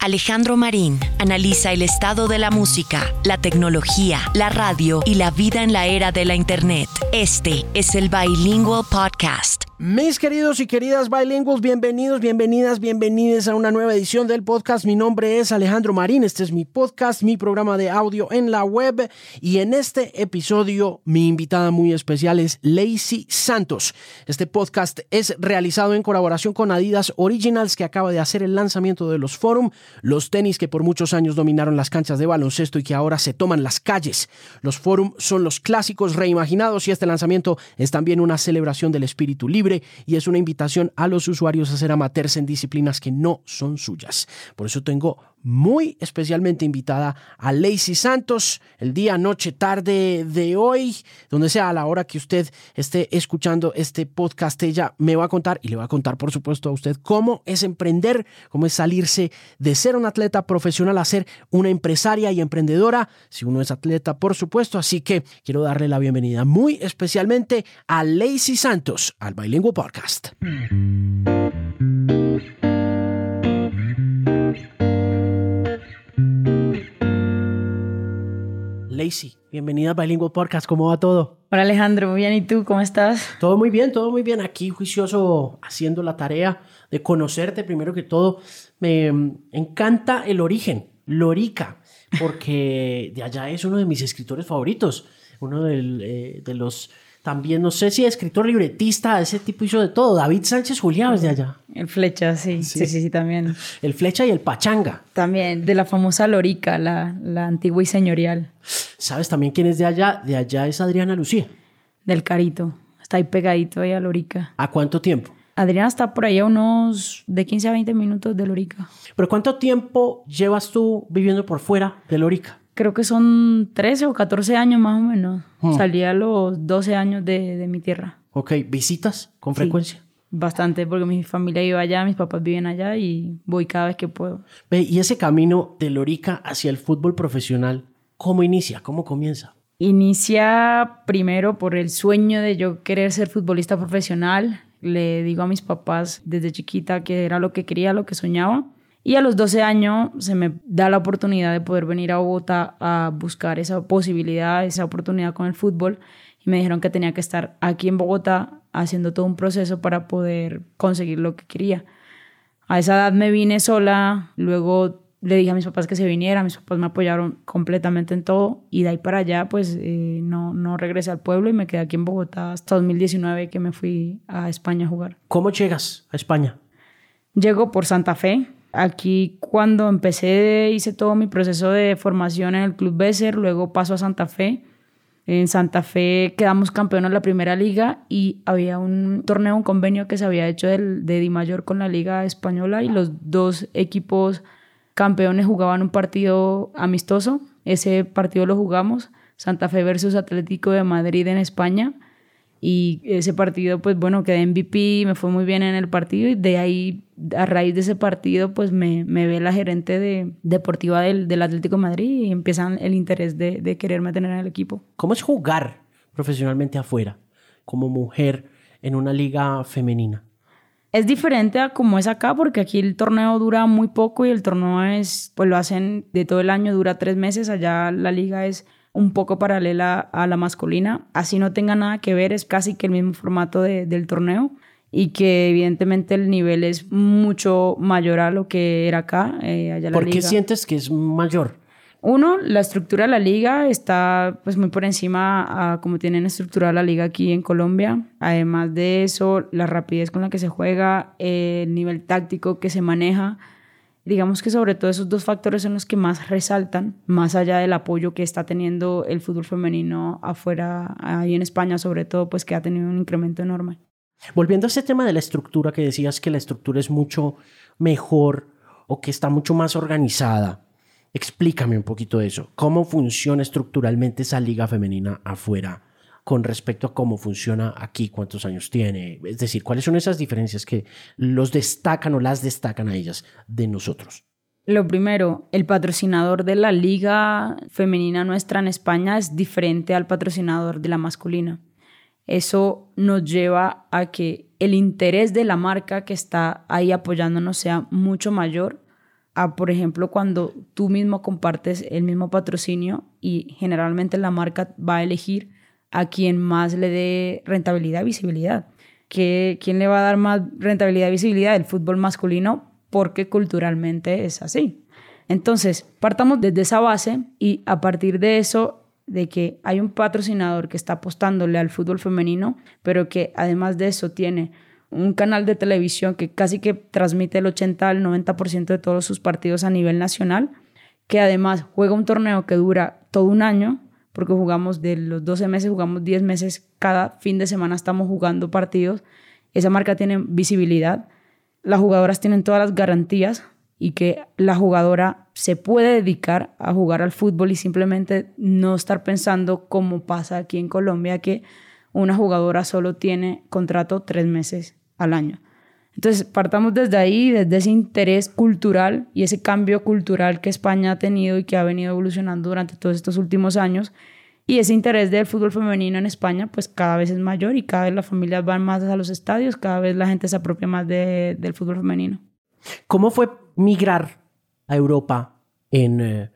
Alejandro Marín analiza el estado de la música, la tecnología, la radio y la vida en la era de la Internet. Este es el Bilingual Podcast. Mis queridos y queridas bilingües, bienvenidos, bienvenidas, bienvenidas a una nueva edición del podcast. Mi nombre es Alejandro Marín, este es mi podcast, mi programa de audio en la web y en este episodio mi invitada muy especial es Lacey Santos. Este podcast es realizado en colaboración con Adidas Originals que acaba de hacer el lanzamiento de los Forum, los tenis que por muchos años dominaron las canchas de baloncesto y que ahora se toman las calles. Los Forum son los clásicos reimaginados y este lanzamiento es también una celebración del espíritu libre y es una invitación a los usuarios a ser amateurs en disciplinas que no son suyas. Por eso tengo muy especialmente invitada a Lacey Santos el día, noche, tarde de hoy, donde sea a la hora que usted esté escuchando este podcast, ella me va a contar y le va a contar por supuesto a usted cómo es emprender, cómo es salirse de ser un atleta profesional a ser una empresaria y emprendedora, si uno es atleta por supuesto, así que quiero darle la bienvenida muy especialmente a Lacey Santos al Bilingual Podcast. Lacey, bienvenida a Bilingual Podcast. ¿Cómo va todo? Hola Alejandro, muy bien. ¿Y tú cómo estás? Todo muy bien, todo muy bien. Aquí juicioso haciendo la tarea de conocerte. Primero que todo, me mm, encanta el origen, Lorica, porque de allá es uno de mis escritores favoritos. Uno eh, de los también, no sé si escritor, libretista, ese tipo hizo de todo. David Sánchez Julián es de allá. El Flecha, sí, sí, sí, sí, también. El Flecha y el Pachanga. También, de la famosa Lorica, la, la antigua y señorial. ¿Sabes también quién es de allá? De allá es Adriana Lucía. Del Carito. Está ahí pegadito ahí a Lorica. ¿A cuánto tiempo? Adriana está por ahí a unos de 15 a 20 minutos de Lorica. ¿Pero cuánto tiempo llevas tú viviendo por fuera de Lorica? Creo que son 13 o 14 años más o menos. Hmm. Salí a los 12 años de, de, mi tierra. Ok, ¿visitas con frecuencia? bastante, porque mi familia iba allá, mis papás viven allá y voy cada vez que puedo. Ve, y ese camino de Lorica hacia el fútbol profesional, ¿cómo inicia? ¿Cómo comienza? Inicia primero por el sueño de yo querer ser futbolista profesional. Le digo a mis papás desde chiquita que era lo que quería, lo que soñaba. Y a los 12 años se me da la oportunidad de poder venir a Bogotá a buscar esa posibilidad, esa oportunidad con el fútbol. Y me dijeron que tenía que estar aquí en Bogotá haciendo todo un proceso para poder conseguir lo que quería. A esa edad me vine sola, luego le dije a mis papás que se viniera, mis papás me apoyaron completamente en todo y de ahí para allá pues eh, no, no regresé al pueblo y me quedé aquí en Bogotá hasta 2019 que me fui a España a jugar. ¿Cómo llegas a España? Llego por Santa Fe, Aquí cuando empecé hice todo mi proceso de formación en el Club Besser, luego paso a Santa Fe. En Santa Fe quedamos campeones en la primera liga y había un torneo, un convenio que se había hecho del, de Di Mayor con la Liga Española y los dos equipos campeones jugaban un partido amistoso. Ese partido lo jugamos, Santa Fe versus Atlético de Madrid en España. Y ese partido, pues bueno, quedé MVP, me fue muy bien en el partido y de ahí, a raíz de ese partido, pues me, me ve la gerente de, deportiva del, del Atlético de Madrid y empiezan el interés de, de quererme tener en el equipo. ¿Cómo es jugar profesionalmente afuera, como mujer, en una liga femenina? Es diferente a como es acá, porque aquí el torneo dura muy poco y el torneo es, pues lo hacen de todo el año, dura tres meses, allá la liga es un poco paralela a la masculina, así no tenga nada que ver, es casi que el mismo formato del torneo y que evidentemente el nivel es mucho mayor a lo que era acá. Eh, allá ¿Por qué sientes que es mayor? Uno, la estructura de la liga está pues muy por encima a como tienen estructurada la liga aquí en Colombia. Además de eso, la rapidez con la que se juega, el nivel táctico que se maneja, Digamos que sobre todo esos dos factores son los que más resaltan, más allá del apoyo que está teniendo el fútbol femenino afuera, ahí en España sobre todo, pues que ha tenido un incremento enorme. Volviendo a ese tema de la estructura, que decías que la estructura es mucho mejor o que está mucho más organizada, explícame un poquito eso. ¿Cómo funciona estructuralmente esa liga femenina afuera con respecto a cómo funciona aquí, cuántos años tiene. Es decir, cuáles son esas diferencias que los destacan o las destacan a ellas de nosotros. Lo primero, el patrocinador de la liga femenina nuestra en España es diferente al patrocinador de la masculina. Eso nos lleva a que el interés de la marca que está ahí apoyándonos sea mucho mayor a, por ejemplo, cuando tú mismo compartes el mismo patrocinio y generalmente la marca va a elegir a quien más le dé rentabilidad visibilidad. ¿Qué, ¿Quién le va a dar más rentabilidad y visibilidad? El fútbol masculino, porque culturalmente es así. Entonces, partamos desde esa base y a partir de eso, de que hay un patrocinador que está apostándole al fútbol femenino, pero que además de eso tiene un canal de televisión que casi que transmite el 80 al 90% de todos sus partidos a nivel nacional, que además juega un torneo que dura todo un año, porque jugamos de los 12 meses, jugamos 10 meses, cada fin de semana estamos jugando partidos, esa marca tiene visibilidad, las jugadoras tienen todas las garantías y que la jugadora se puede dedicar a jugar al fútbol y simplemente no estar pensando como pasa aquí en Colombia, que una jugadora solo tiene contrato tres meses al año. Entonces, partamos desde ahí, desde ese interés cultural y ese cambio cultural que España ha tenido y que ha venido evolucionando durante todos estos últimos años. Y ese interés del fútbol femenino en España, pues cada vez es mayor y cada vez las familias van más a los estadios, cada vez la gente se apropia más del fútbol femenino. ¿Cómo fue migrar a Europa en, eh,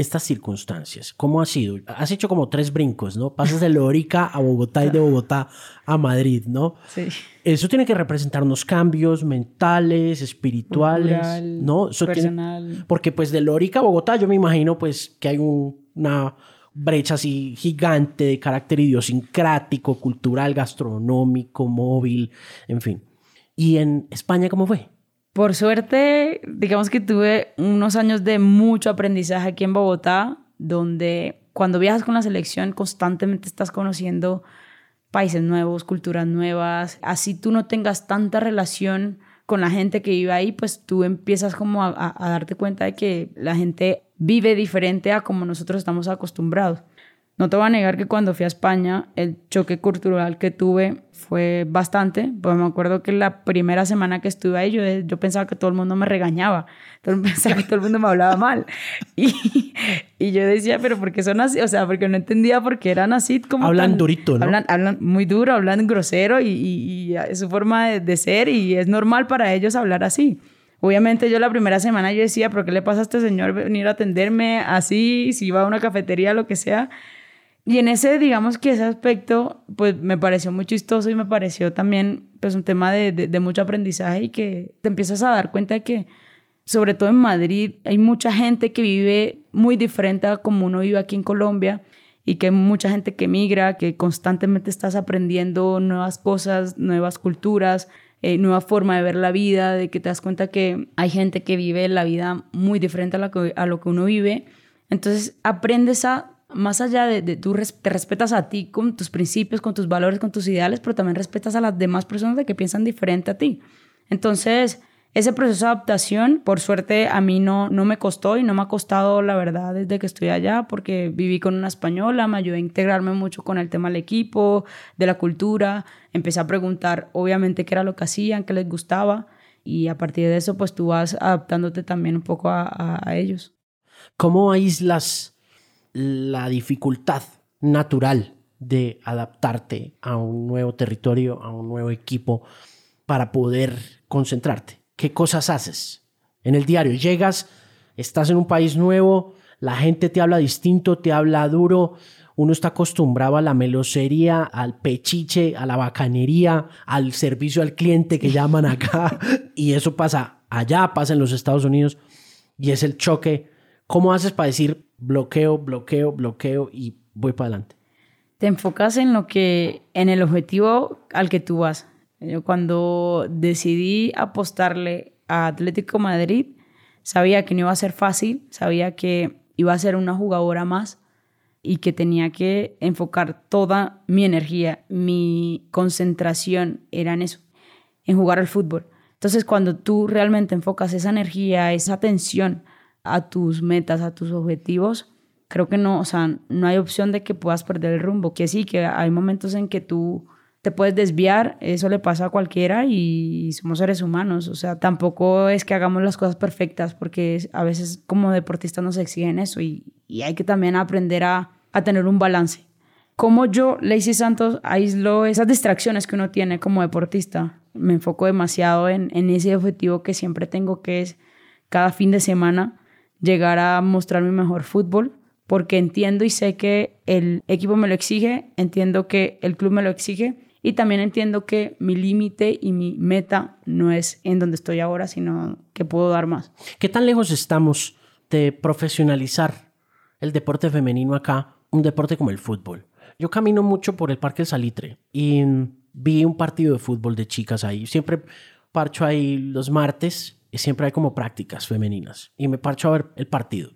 estas circunstancias? ¿Cómo ha sido? Has hecho como tres brincos, ¿no? Pasas de Lorica a Bogotá y de Bogotá a Madrid, ¿no? Sí. Eso tiene que representar unos cambios mentales, espirituales, ¿no? personal. porque pues de Lorica a Bogotá yo me imagino pues que hay una brecha así gigante de carácter idiosincrático, cultural, gastronómico, móvil, en fin. ¿Y en España cómo fue? Por suerte, digamos que tuve unos años de mucho aprendizaje aquí en Bogotá, donde cuando viajas con la selección constantemente estás conociendo países nuevos, culturas nuevas. Así tú no tengas tanta relación con la gente que vive ahí, pues tú empiezas como a, a darte cuenta de que la gente vive diferente a como nosotros estamos acostumbrados. No te voy a negar que cuando fui a España, el choque cultural que tuve fue bastante. Pues me acuerdo que la primera semana que estuve ahí, yo, yo pensaba que todo el mundo me regañaba. pensaba que todo el mundo me hablaba mal. Y, y, yo decía, ¿pero por qué son así? O sea, porque no entendía por qué eran así como. Hablan durito, ¿no? Hablan, hablan, muy duro, hablan grosero y, y, es su forma de, de ser y es normal para ellos hablar así. Obviamente yo la primera semana yo decía, ¿pero qué le pasa a este señor venir a atenderme así? Si va a una cafetería, lo que sea. Y en ese, digamos que ese aspecto, pues me pareció muy chistoso y me pareció también pues un tema de, de, mucho aprendizaje y que te empiezas a dar cuenta de que, sobre todo en Madrid, hay mucha gente que vive muy diferente a como uno vive aquí en Colombia y que hay mucha gente que migra, que constantemente estás aprendiendo nuevas cosas, nuevas culturas, eh, nueva forma de ver la vida, de que te das cuenta que hay gente que vive la vida muy diferente a lo que, a lo que uno vive. Entonces aprendes a más allá de, de tú te respetas a ti con tus principios, con tus valores, con tus ideales, pero también respetas a las demás personas de que piensan diferente a ti. Entonces, ese proceso de adaptación, por suerte, a mí no, no me costó y no me ha costado, la verdad, desde que estoy allá, porque viví con una española, me ayudó a integrarme mucho con el tema del equipo, de la cultura, empecé a preguntar, obviamente, qué era lo que hacían, qué les gustaba, y a partir de eso, pues tú vas adaptándote también un poco a, a, a ellos. ¿Cómo aíslas la dificultad natural de adaptarte a un nuevo territorio, a un nuevo equipo, para poder concentrarte. ¿Qué cosas haces? En el diario llegas, estás en un país nuevo, la gente te habla distinto, te habla duro, uno está acostumbrado a la melosería, al pechiche, a la bacanería, al servicio al cliente que llaman acá, y eso pasa allá, pasa en los Estados Unidos, y es el choque. ¿Cómo haces para decir, bloqueo, bloqueo, bloqueo y voy para adelante. Te enfocas en lo que, en el objetivo al que tú vas. Yo cuando decidí apostarle a Atlético Madrid, sabía que no iba a ser fácil, sabía que iba a ser una jugadora más y que tenía que enfocar toda mi energía, mi concentración era en eso, en jugar al fútbol. Entonces, cuando tú realmente enfocas esa energía, esa atención a tus metas, a tus objetivos, creo que no, o sea, no hay opción de que puedas perder el rumbo, que sí, que hay momentos en que tú te puedes desviar, eso le pasa a cualquiera y somos seres humanos, o sea, tampoco es que hagamos las cosas perfectas, porque a veces como deportistas nos exigen eso y, hay que también aprender a, a tener un balance. Como yo, Lacey Santos, aíslo esas distracciones que uno tiene como deportista. Me enfoco demasiado en, en ese objetivo que siempre tengo, que es cada fin de semana llegar a mostrar mi mejor fútbol, porque entiendo y sé que el equipo me lo exige, entiendo que el club me lo exige y también entiendo que mi límite y mi meta no es en donde estoy ahora, sino que puedo dar más. ¿Qué tan lejos estamos de profesionalizar el deporte femenino acá, un deporte como el fútbol? Yo camino mucho por el Parque Salitre y vi un partido de fútbol de chicas ahí. Siempre parcho ahí los martes siempre hay como prácticas femeninas y me parcho a ver el partido.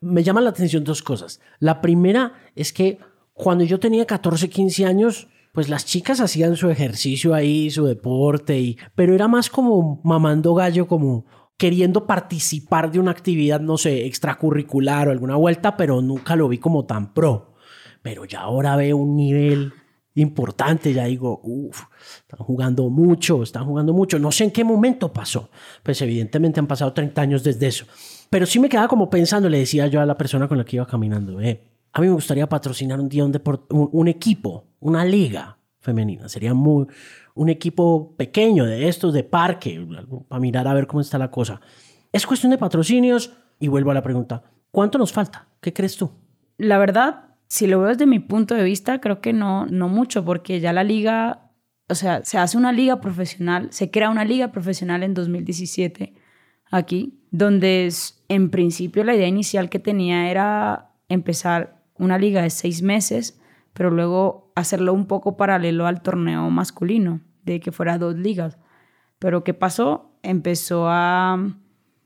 Me llaman la atención dos cosas. La primera es que cuando yo tenía 14, 15 años, pues las chicas hacían su ejercicio ahí, su deporte, y, pero era más como mamando gallo, como queriendo participar de una actividad, no sé, extracurricular o alguna vuelta, pero nunca lo vi como tan pro. Pero ya ahora veo un nivel importante, ya digo, uff, están jugando mucho, están jugando mucho. No sé en qué momento pasó. Pues evidentemente han pasado 30 años desde eso. Pero sí me quedaba como pensando, le decía yo a la persona con la que iba caminando, eh, a mí me gustaría patrocinar un día un, un, equipo, una liga femenina. Sería muy, un equipo pequeño de estos, de parque, para mirar a ver cómo está la cosa. Es cuestión de patrocinios y vuelvo a la pregunta, ¿cuánto nos falta? ¿Qué crees tú? La verdad, si lo veo desde mi punto de vista, creo que no, no mucho, porque ya la liga, o sea, se hace una liga profesional, se crea una liga profesional en 2017 aquí, donde en principio la idea inicial que tenía era empezar una liga de seis meses, pero luego hacerlo un poco paralelo al torneo masculino, de que fuera dos ligas. Pero ¿qué pasó? Empezó a,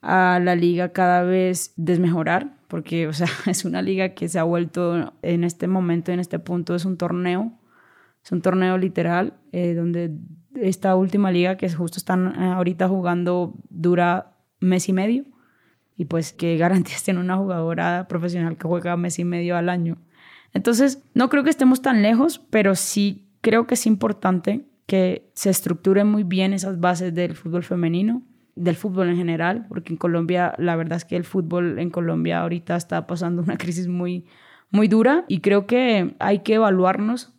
a la liga cada vez desmejorar, porque, o sea, es una liga que se ha vuelto en este momento, en este punto, es un torneo, es un torneo literal, eh, donde esta última liga que justo están eh, ahorita jugando dura mes y medio, y pues qué garantías tiene una jugadora profesional que juega mes y medio al año. Entonces, no creo que estemos tan lejos, pero sí creo que es importante que se estructuren muy bien esas bases del fútbol femenino del fútbol en general, porque en Colombia, la verdad es que el fútbol en Colombia ahorita está pasando una crisis muy, muy dura y creo que hay que evaluarnos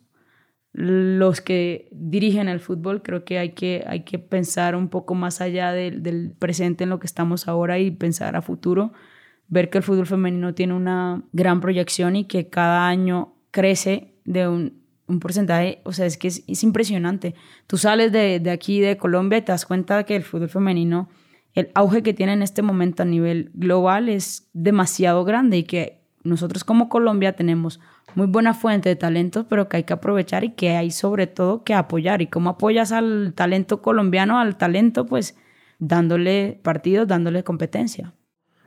los que dirigen el fútbol, creo que hay que, hay que pensar un poco más allá del, presente en lo que estamos ahora y pensar a futuro, ver que el fútbol femenino tiene una gran proyección y que cada año crece de un, un porcentaje, o sea, es que es, impresionante. Tú sales de, de, aquí, de Colombia, y te das cuenta que el fútbol femenino, el auge que tiene en este momento a nivel global es demasiado grande y que nosotros como Colombia tenemos muy buena fuente de talento, pero que hay que aprovechar y que hay sobre todo que apoyar. ¿Y cómo apoyas al talento colombiano, al talento? Pues dándole partidos, dándole competencia.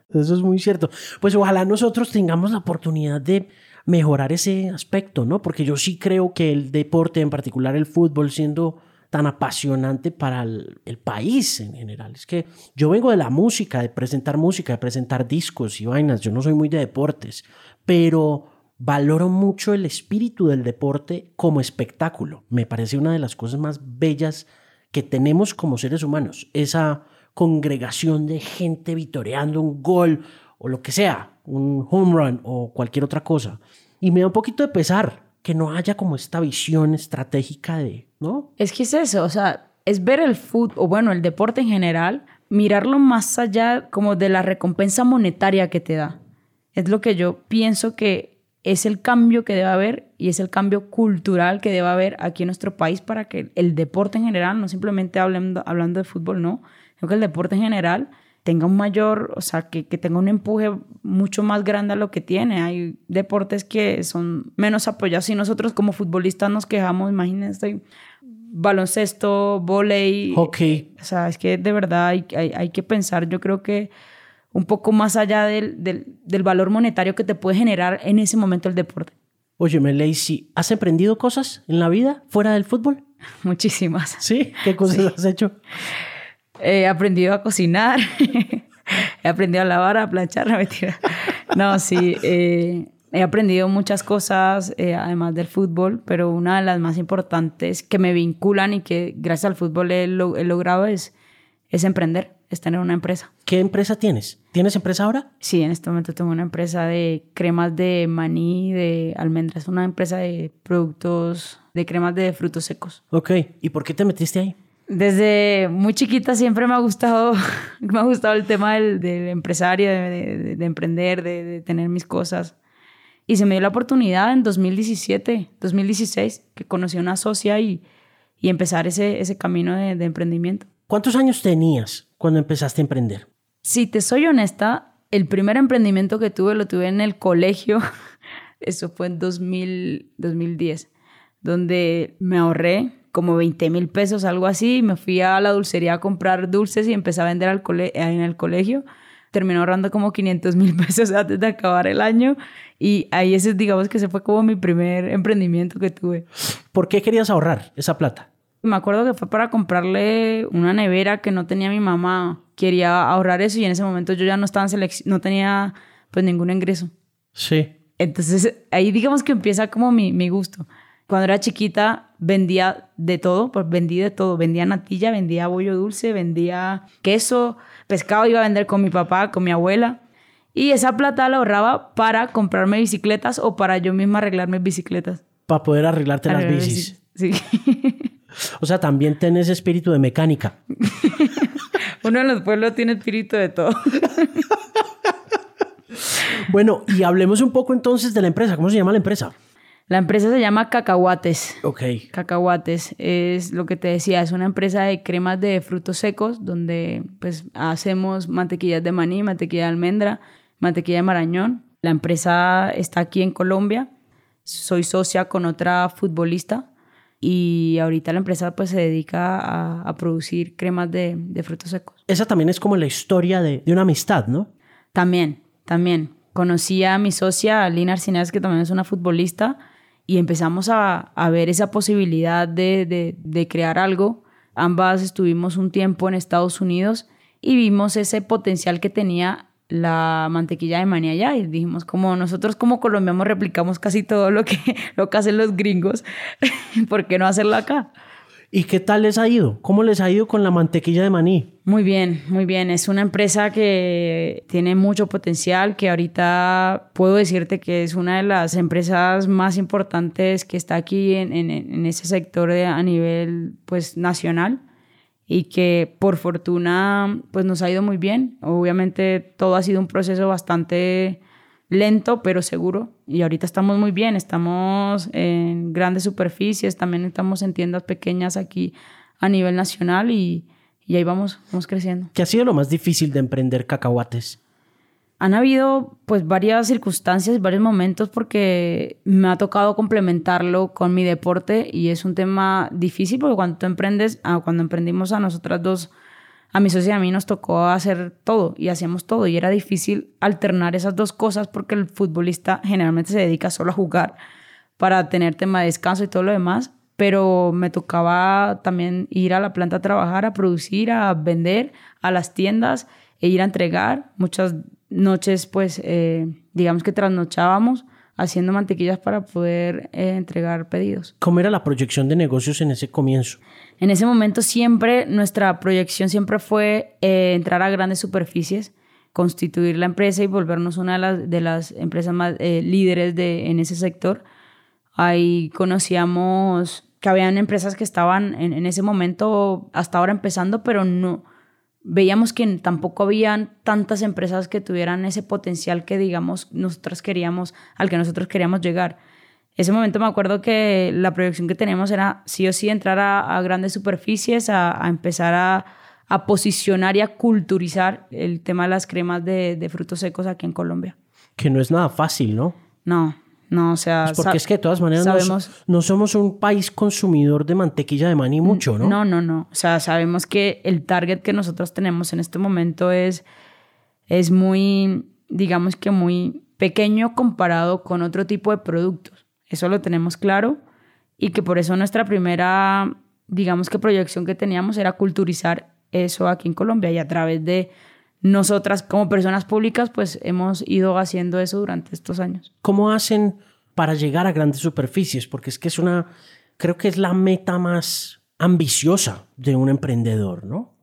Eso es muy cierto. Pues ojalá nosotros tengamos la oportunidad de mejorar ese aspecto, ¿no? Porque yo sí creo que el deporte, en particular el fútbol, siendo tan apasionante para el, país en general. Es que yo vengo de la música, de presentar música, de presentar discos y vainas. Yo no soy muy de deportes, pero valoro mucho el espíritu del deporte como espectáculo. Me parece una de las cosas más bellas que tenemos como seres humanos. Esa congregación de gente vitoreando un gol o lo que sea, un home run o cualquier otra cosa. Y me da un poquito de pesar que no haya como esta visión estratégica de, ¿no? Es que es eso, o sea, es ver el fútbol, o bueno, el deporte en general, mirarlo más allá como de la recompensa monetaria que te da. Es lo que yo pienso que es el cambio que debe haber y es el cambio cultural que debe haber aquí en nuestro país para que el deporte en general, no simplemente hablando, hablando de fútbol, no, sino que el deporte en general tenga un mayor, o sea, que, que, tenga un empuje mucho más grande a lo que tiene. Hay deportes que son menos apoyados y nosotros como futbolistas nos quejamos, imagínense, baloncesto, volei, hockey. O sea, es que de verdad hay, hay, hay que pensar, yo creo que un poco más allá del, del, del, valor monetario que te puede generar en ese momento el deporte. Oye, Lacey, ¿has aprendido cosas en la vida fuera del fútbol? Muchísimas. ¿Sí? ¿Qué cosas has hecho? He aprendido a cocinar, he aprendido a lavar, a planchar, no mentira. No, sí, eh, he aprendido muchas cosas, eh, además del fútbol, pero una de las más importantes que me vinculan y que gracias al fútbol he, logrado es, es emprender, es tener una empresa. ¿Qué empresa tienes? ¿Tienes empresa ahora? Sí, en este momento tengo una empresa de cremas de maní, de almendras, una empresa de productos, de cremas de frutos secos. Ok, ¿y por qué te metiste ahí? Desde muy chiquita siempre me ha gustado, me ha gustado el tema del, del empresario, de, de, emprender, de, de, tener mis cosas. Y se me dio la oportunidad en 2017, 2016, que conocí a una socia y, y empezar ese, ese camino de, de emprendimiento. ¿Cuántos años tenías cuando empezaste a emprender? Si te soy honesta, el primer emprendimiento que tuve lo tuve en el colegio. Eso fue en 2000, 2010, donde me ahorré como 20 mil pesos, algo así. Me fui a la dulcería a comprar dulces y empecé a vender al en el colegio. Terminé ahorrando como 500 mil pesos antes de acabar el año. Y ahí ese, digamos que ese fue como mi primer emprendimiento que tuve. ¿Por qué querías ahorrar esa plata? Me acuerdo que fue para comprarle una nevera que no tenía mi mamá. Quería ahorrar eso y en ese momento yo ya no estaba en no tenía pues ningún ingreso. Sí. Entonces ahí digamos que empieza como mi, mi gusto. Cuando era chiquita vendía de todo, pues vendí de todo. Vendía natilla, vendía bollo dulce, vendía queso, pescado iba a vender con mi papá, con mi abuela. Y esa plata la ahorraba para comprarme bicicletas o para yo misma arreglarme bicicletas. Para poder arreglarte las bicis. Sí. O sea, también tenés espíritu de mecánica. Uno en los pueblos tiene espíritu de todo. bueno, y hablemos un poco entonces de la empresa. ¿Cómo se llama la empresa? La empresa se llama Cacahuates. Ok. Cacahuates es lo que te decía, es una empresa de cremas de frutos secos donde pues hacemos mantequillas de maní, mantequilla de almendra, mantequilla de marañón. La empresa está aquí en Colombia. Soy socia con otra futbolista y ahorita la empresa pues se dedica a, producir cremas de, frutos secos. Esa también es como la historia de, una amistad, ¿no? También, también. Conocí a mi socia, Lina Arcinés, que también es una futbolista, y empezamos a, ver esa posibilidad de, de crear algo. Ambas estuvimos un tiempo en Estados Unidos y vimos ese potencial que tenía la mantequilla de maní allá y dijimos como nosotros como colombianos replicamos casi todo lo que, lo que hacen los gringos, ¿por qué no hacerlo acá? ¿Y qué tal les ha ido? ¿Cómo les ha ido con la mantequilla de maní? Muy bien, muy bien. Es una empresa que tiene mucho potencial, que ahorita puedo decirte que es una de las empresas más importantes que está aquí en, en, ese sector de, a nivel pues, nacional y que por fortuna pues nos ha ido muy bien. Obviamente todo ha sido un proceso bastante lento pero seguro y ahorita estamos muy bien, estamos en grandes superficies, también estamos en tiendas pequeñas aquí a nivel nacional y, y ahí vamos, vamos creciendo. ¿Qué ha sido lo más difícil de emprender cacahuates? han habido pues varias circunstancias, varios momentos porque me ha tocado complementarlo con mi deporte y es un tema difícil porque cuando tú emprendes, ah, cuando emprendimos a nosotras dos, a mi socia y a mí nos tocó hacer todo y hacíamos todo y era difícil alternar esas dos cosas porque el futbolista generalmente se dedica solo a jugar para tener tema de descanso y todo lo demás, pero me tocaba también ir a la planta a trabajar, a producir, a vender, a las tiendas e ir a entregar. Muchas noches, pues, eh, digamos que trasnochábamos haciendo mantequillas para poder eh, entregar pedidos. ¿Cómo era la proyección de negocios en ese comienzo? En ese momento siempre, nuestra proyección siempre fue eh, entrar a grandes superficies, constituir la empresa y volvernos una de las, de las empresas más líderes de, en ese sector. Ahí conocíamos que habían empresas que estaban en, en ese momento hasta ahora empezando, pero no, veíamos que tampoco habían tantas empresas que tuvieran ese potencial que, digamos, nosotros queríamos, al que nosotros queríamos llegar. Ese momento me acuerdo que la proyección que teníamos era sí o sí entrar a, grandes superficies, a, empezar a, posicionar y a culturizar el tema de las cremas de, de frutos secos aquí en Colombia. Que no es nada fácil, ¿no? No, no, o sea... Pues porque es que de todas maneras sabemos, no, somos un país consumidor de mantequilla de maní mucho, ¿no? No, no, no. O sea, sabemos que el target que nosotros tenemos en este momento es, es muy, digamos que muy pequeño comparado con otro tipo de productos. Eso lo tenemos claro y que por eso nuestra primera, digamos que proyección que teníamos era culturizar eso aquí en Colombia y a través de nosotras como personas públicas pues hemos ido haciendo eso durante estos años. ¿Cómo hacen para llegar a grandes superficies? Porque es que es una, creo que es la meta más ambiciosa de un emprendedor, ¿no?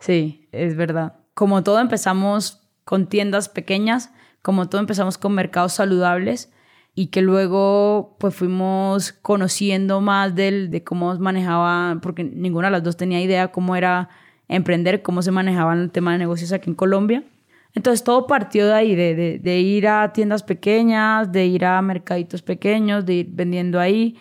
Sí, es verdad. Como todo empezamos con tiendas pequeñas, como todo empezamos con mercados saludables y que luego pues fuimos conociendo más del, de cómo manejaba, porque ninguna de las dos tenía idea cómo era emprender, cómo se manejaba el tema de negocios aquí en Colombia. Entonces todo partió de ahí, de, de, ir a tiendas pequeñas, de ir a mercaditos pequeños, de ir vendiendo ahí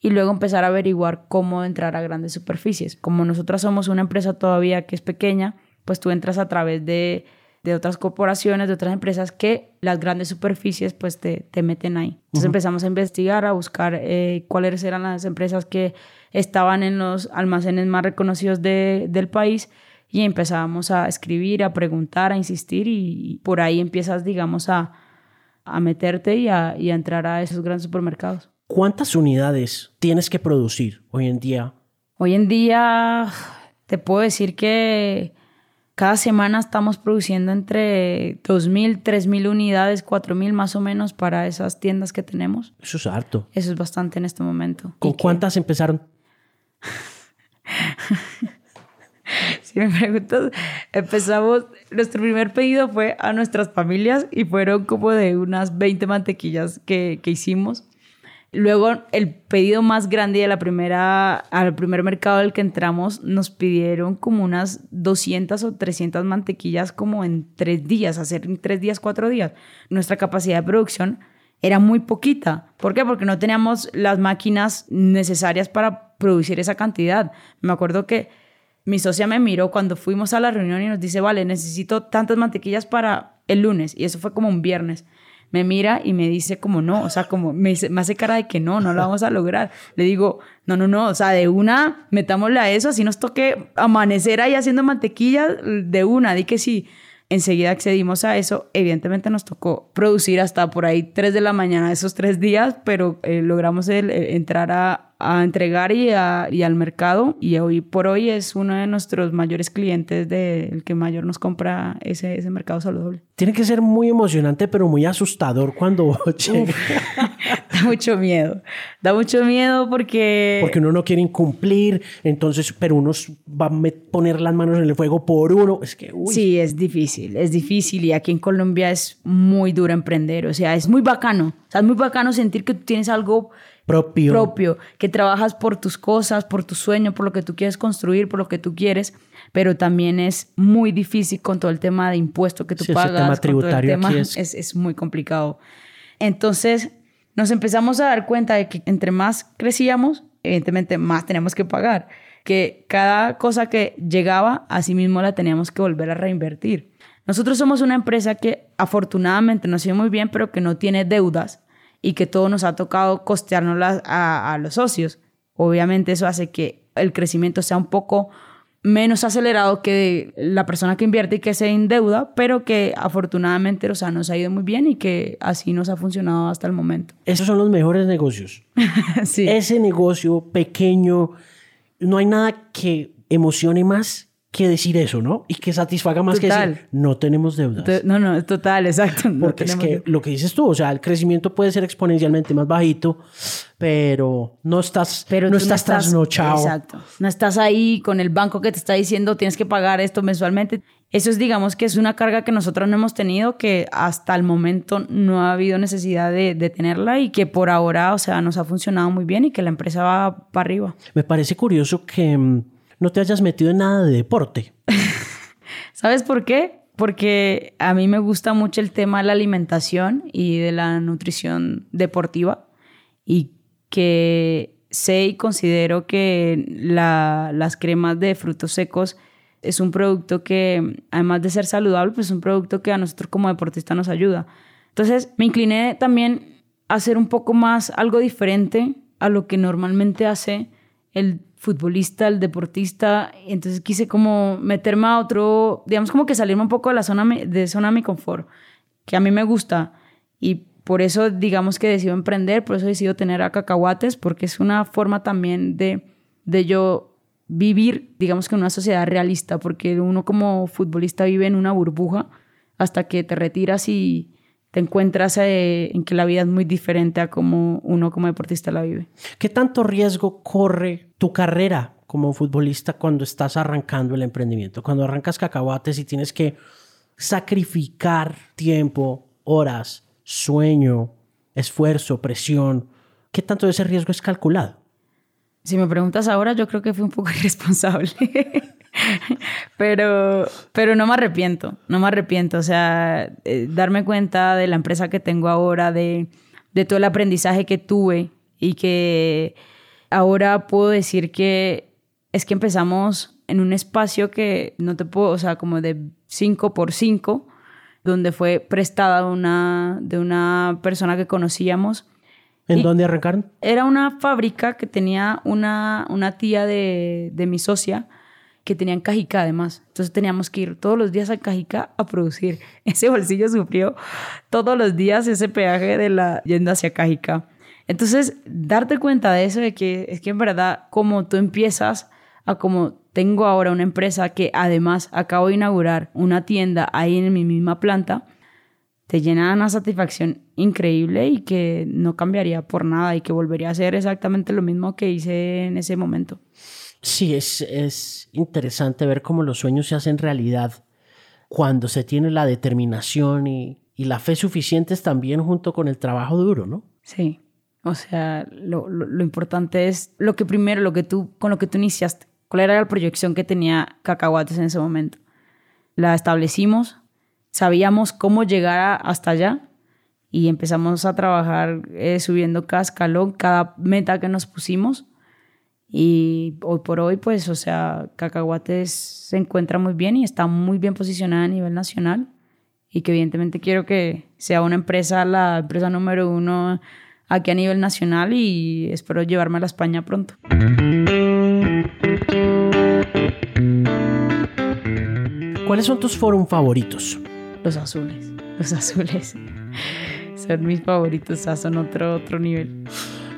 y luego empezar a averiguar cómo entrar a grandes superficies. Como nosotras somos una empresa todavía que es pequeña, pues tú entras a través de de otras corporaciones, de otras empresas que las grandes superficies pues te, te meten ahí. Entonces empezamos a investigar, a buscar eh, cuáles eran las empresas que estaban en los almacenes más reconocidos de, del país y empezábamos a escribir, a preguntar, a insistir y, por ahí empiezas, digamos, a, a meterte y a, y a entrar a esos grandes supermercados. ¿Cuántas unidades tienes que producir hoy en día? Hoy en día te puedo decir que cada semana estamos produciendo entre 2.000, 3.000 unidades, 4.000 más o menos para esas tiendas que tenemos. Eso es harto. Eso es bastante en este momento. ¿Con cuántas empezaron? si me preguntas, empezamos, nuestro primer pedido fue a nuestras familias y fueron como de unas 20 mantequillas que, que hicimos. Luego, el pedido más grande de la primera, al primer mercado al que entramos, nos pidieron como unas 200 o 300 mantequillas como en tres días, hacer en tres días, cuatro días. Nuestra capacidad de producción era muy poquita. ¿Por qué? Porque no teníamos las máquinas necesarias para producir esa cantidad. Me acuerdo que mi socia me miró cuando fuimos a la reunión y nos dice, vale, necesito tantas mantequillas para el lunes. Y eso fue como un viernes me mira y me dice como no, o sea, como me, hace cara de que no, no lo vamos a lograr. Le digo, no, no, no, o sea, de una, metámosle a eso, así nos toque amanecer ahí haciendo mantequilla, de una, di que sí. Enseguida accedimos a eso. Evidentemente nos tocó producir hasta por ahí 3 de la mañana esos tres días, pero eh, logramos entrar a, a entregar y, y, al mercado y hoy por hoy es uno de nuestros mayores clientes del que mayor nos compra ese, ese mercado saludable. Tiene que ser muy emocionante pero muy asustador cuando llega. Da mucho miedo, da mucho miedo porque... Porque uno no quiere incumplir, entonces, pero uno va a poner las manos en el fuego por uno, es que... Sí, es difícil, es difícil y aquí en Colombia es muy duro emprender, o sea, es muy bacano, o sea, es muy bacano sentir que tú tienes algo propio. propio, que trabajas por tus cosas, por tu sueño, por lo que tú quieres construir, por lo que tú quieres, pero también es muy difícil con todo el tema de impuestos que tú pagas. tema tributario es... es muy complicado. Entonces, nos empezamos a dar cuenta de que entre más crecíamos, evidentemente más teníamos que pagar, que cada cosa que llegaba, así mismo la teníamos que volver a reinvertir. Nosotros somos una empresa que afortunadamente nos sigue muy bien, pero que no tiene deudas y que todo nos ha tocado costearnos a, a los socios. Obviamente eso hace que el crecimiento sea un poco menos acelerado que la persona que invierte y que se endeuda, pero que afortunadamente o sea, nos ha ido muy bien y que así nos ha funcionado hasta el momento. Esos son los mejores negocios. sí. Ese negocio pequeño, no hay nada que emocione más que decir eso, ¿no? Y que satisfaga más que decir, no tenemos deudas. No, no, total, exacto. Porque es que lo que dices tú, o sea, el crecimiento puede ser exponencialmente más bajito, pero no estás, pero no, estás, trasnochado. Exacto. No estás ahí con el banco que te está diciendo tienes que pagar esto mensualmente. Eso es, digamos, que es una carga que nosotros no hemos tenido, que hasta el momento no ha habido necesidad de, de tenerla y que por ahora, o sea, nos ha funcionado muy bien y que la empresa va para arriba. Me parece curioso que mm, no te hayas metido en nada de deporte. ¿Sabes por qué? Porque a mí me gusta mucho el tema de la alimentación y de la nutrición deportiva y que sé y considero que las cremas de frutos secos es un producto que, además de ser saludable, pues es un producto que a nosotros como deportistas nos ayuda. Entonces me incliné también a hacer un poco más algo diferente a lo que normalmente hace el futbolista, el deportista, entonces quise como meterme a otro, digamos como que salirme un poco de la zona de zona de mi confort, que a mí me gusta y por eso digamos que decido emprender, por eso decido tener a cacahuates, porque es una forma también de, de yo vivir, digamos que en una sociedad realista, porque uno como futbolista vive en una burbuja hasta que te retiras y, te encuentras eh, en que la vida es muy diferente a como uno como deportista la vive. ¿Qué tanto riesgo corre tu carrera como futbolista cuando estás arrancando el emprendimiento? Cuando arrancas cacahuates y tienes que sacrificar tiempo, horas, sueño, esfuerzo, presión. ¿Qué tanto de ese riesgo es calculado? Si me preguntas ahora, yo creo que fui un poco irresponsable. pero, pero no me arrepiento, no me arrepiento. O sea, eh, darme cuenta de la empresa que tengo ahora, de, de todo el aprendizaje que tuve y que ahora puedo decir que es que empezamos en un espacio que no te puedo, o sea, como de 5 por 5, donde fue prestada una, de una persona que conocíamos. ¿En dónde arrancaron? Era una fábrica que tenía una, una tía de, de mi socia que tenía en Cajica además. Entonces teníamos que ir todos los días a Cajica a producir. Ese bolsillo sufrió todos los días ese peaje de la yendo hacia Cajica. Entonces, darte cuenta de eso, de que es que en verdad, como tú empiezas a como tengo ahora una empresa que además acabo de inaugurar una tienda ahí en mi misma planta, te llena una satisfacción increíble y que no cambiaría por nada y que volvería a hacer exactamente lo mismo que hice en ese momento. Sí, es, es interesante ver cómo los sueños se hacen realidad cuando se tiene la determinación y, y la fe suficientes también junto con el trabajo duro, ¿no? Sí. O sea, lo, lo, importante es lo que primero, lo que tú, con lo que tú iniciaste. ¿Cuál era la proyección que tenía Cacahuates en ese momento? La establecimos, sabíamos cómo llegar hasta allá y empezamos a trabajar eh, subiendo cada escalón, cada meta que nos pusimos. Y hoy por hoy, pues, o sea, Cacahuates se encuentra muy bien y está muy bien posicionada a nivel nacional. Y que evidentemente quiero que sea una empresa, la empresa número uno aquí a nivel nacional y espero llevarme a la España pronto. ¿Cuáles son tus foros favoritos? Los azules, los azules. Son mis favoritos, o sea, son otro, otro nivel.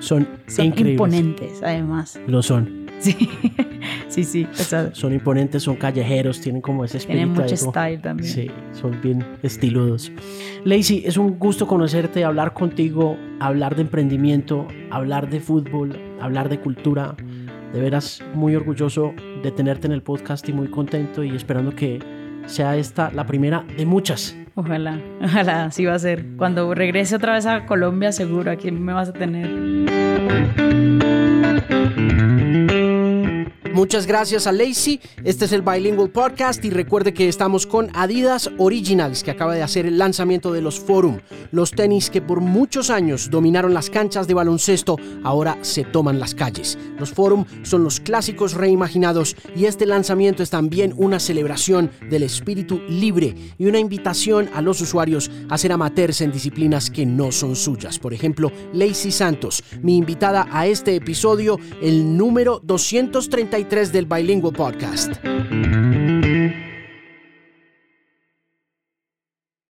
Son, son imponentes, además. Lo son. Sí, sí, sí. son imponentes, son callejeros, tienen como ese espíritu. Tienen mucho style también. Sí, son bien estiludos. Lacey, es un gusto conocerte, hablar contigo, hablar de emprendimiento, hablar de fútbol, hablar de cultura. De veras, muy orgulloso de tenerte en el podcast y muy contento y esperando que sea esta la primera de muchas. Ojalá, ojalá, sí va a ser. Cuando regrese otra vez a Colombia, seguro aquí me vas a tener. Muchas gracias a Lacey. Este es el Bilingual Podcast y recuerde que estamos con Adidas Originals que acaba de hacer el lanzamiento de los Forum, los tenis que por muchos años dominaron las canchas de baloncesto, ahora se toman las calles. Los Forum son los clásicos reimaginados y este lanzamiento es también una celebración del espíritu libre y una invitación a los usuarios a ser amateurs en disciplinas que no son suyas. Por ejemplo, Lacey Santos, mi invitada a este episodio, el número 233 del Bilingual Podcast.